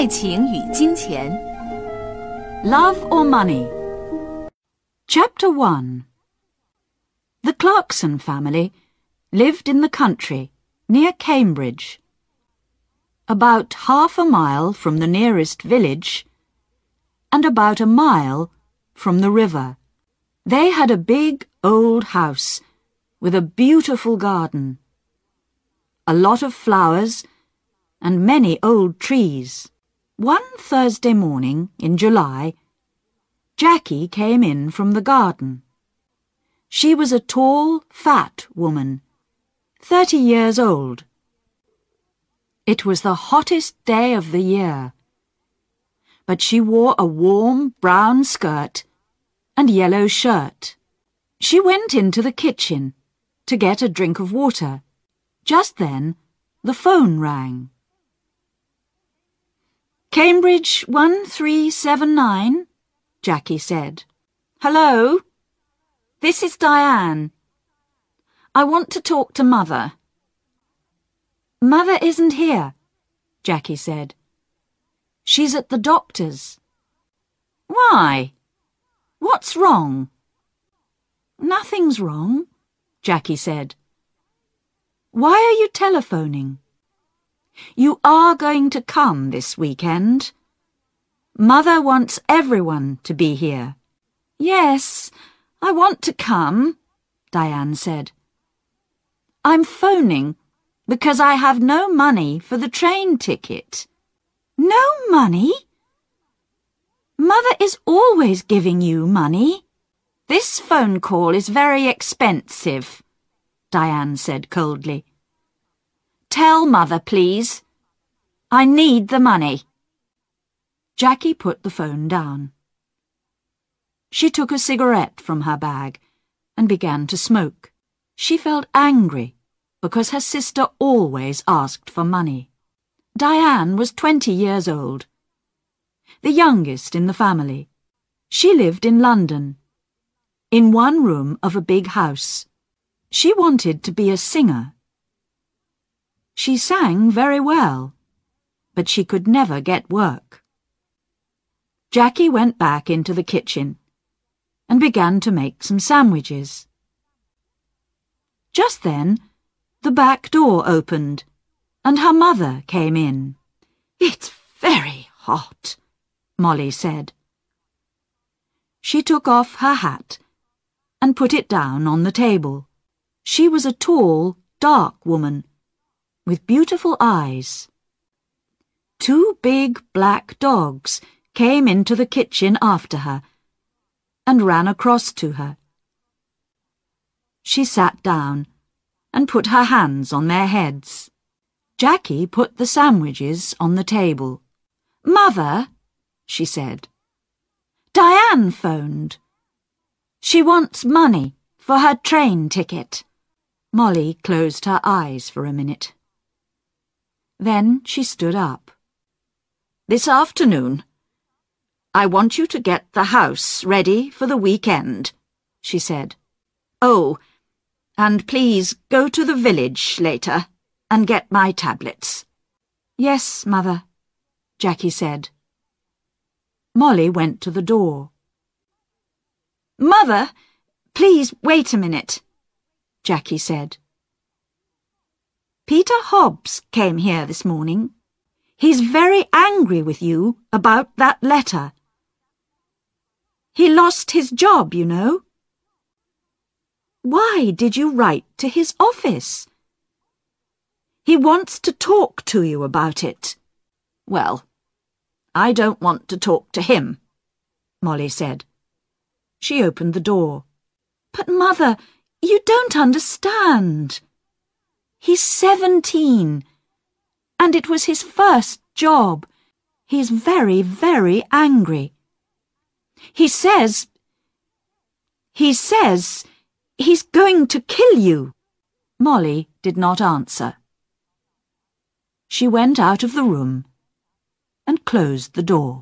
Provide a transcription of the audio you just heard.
爱情与金钱。 Love or Money? Chapter 1 The Clarkson family lived in the country near Cambridge. About half a mile from the nearest village and about a mile from the river. They had a big old house with a beautiful garden, a lot of flowers and many old trees. One Thursday morning in July, Jackie came in from the garden. She was a tall, fat woman, thirty years old. It was the hottest day of the year, but she wore a warm brown skirt and yellow shirt. She went into the kitchen to get a drink of water. Just then, the phone rang. Cambridge 1379, Jackie said. Hello? This is Diane. I want to talk to Mother. Mother isn't here, Jackie said. She's at the doctor's. Why? What's wrong? Nothing's wrong, Jackie said. Why are you telephoning? You are going to come this weekend. Mother wants everyone to be here. Yes, I want to come, Diane said. I'm phoning because I have no money for the train ticket. No money? Mother is always giving you money. This phone call is very expensive, Diane said coldly. Tell Mother, please. I need the money. Jackie put the phone down. She took a cigarette from her bag and began to smoke. She felt angry because her sister always asked for money. Diane was twenty years old, the youngest in the family. She lived in London, in one room of a big house. She wanted to be a singer. She sang very well, but she could never get work. Jackie went back into the kitchen and began to make some sandwiches. Just then, the back door opened and her mother came in. It's very hot, Molly said. She took off her hat and put it down on the table. She was a tall, dark woman with beautiful eyes. Two big black dogs came into the kitchen after her and ran across to her. She sat down and put her hands on their heads. Jackie put the sandwiches on the table. Mother, she said. Diane phoned. She wants money for her train ticket. Molly closed her eyes for a minute. Then she stood up. This afternoon, I want you to get the house ready for the weekend, she said. Oh, and please go to the village later and get my tablets. Yes, Mother, Jackie said. Molly went to the door. Mother, please wait a minute, Jackie said. Peter Hobbs came here this morning. He's very angry with you about that letter. He lost his job, you know. Why did you write to his office? He wants to talk to you about it. Well, I don't want to talk to him, Molly said. She opened the door. But, Mother, you don't understand. He's seventeen, and it was his first job. He's very, very angry. He says... He says he's going to kill you. Molly did not answer. She went out of the room and closed the door.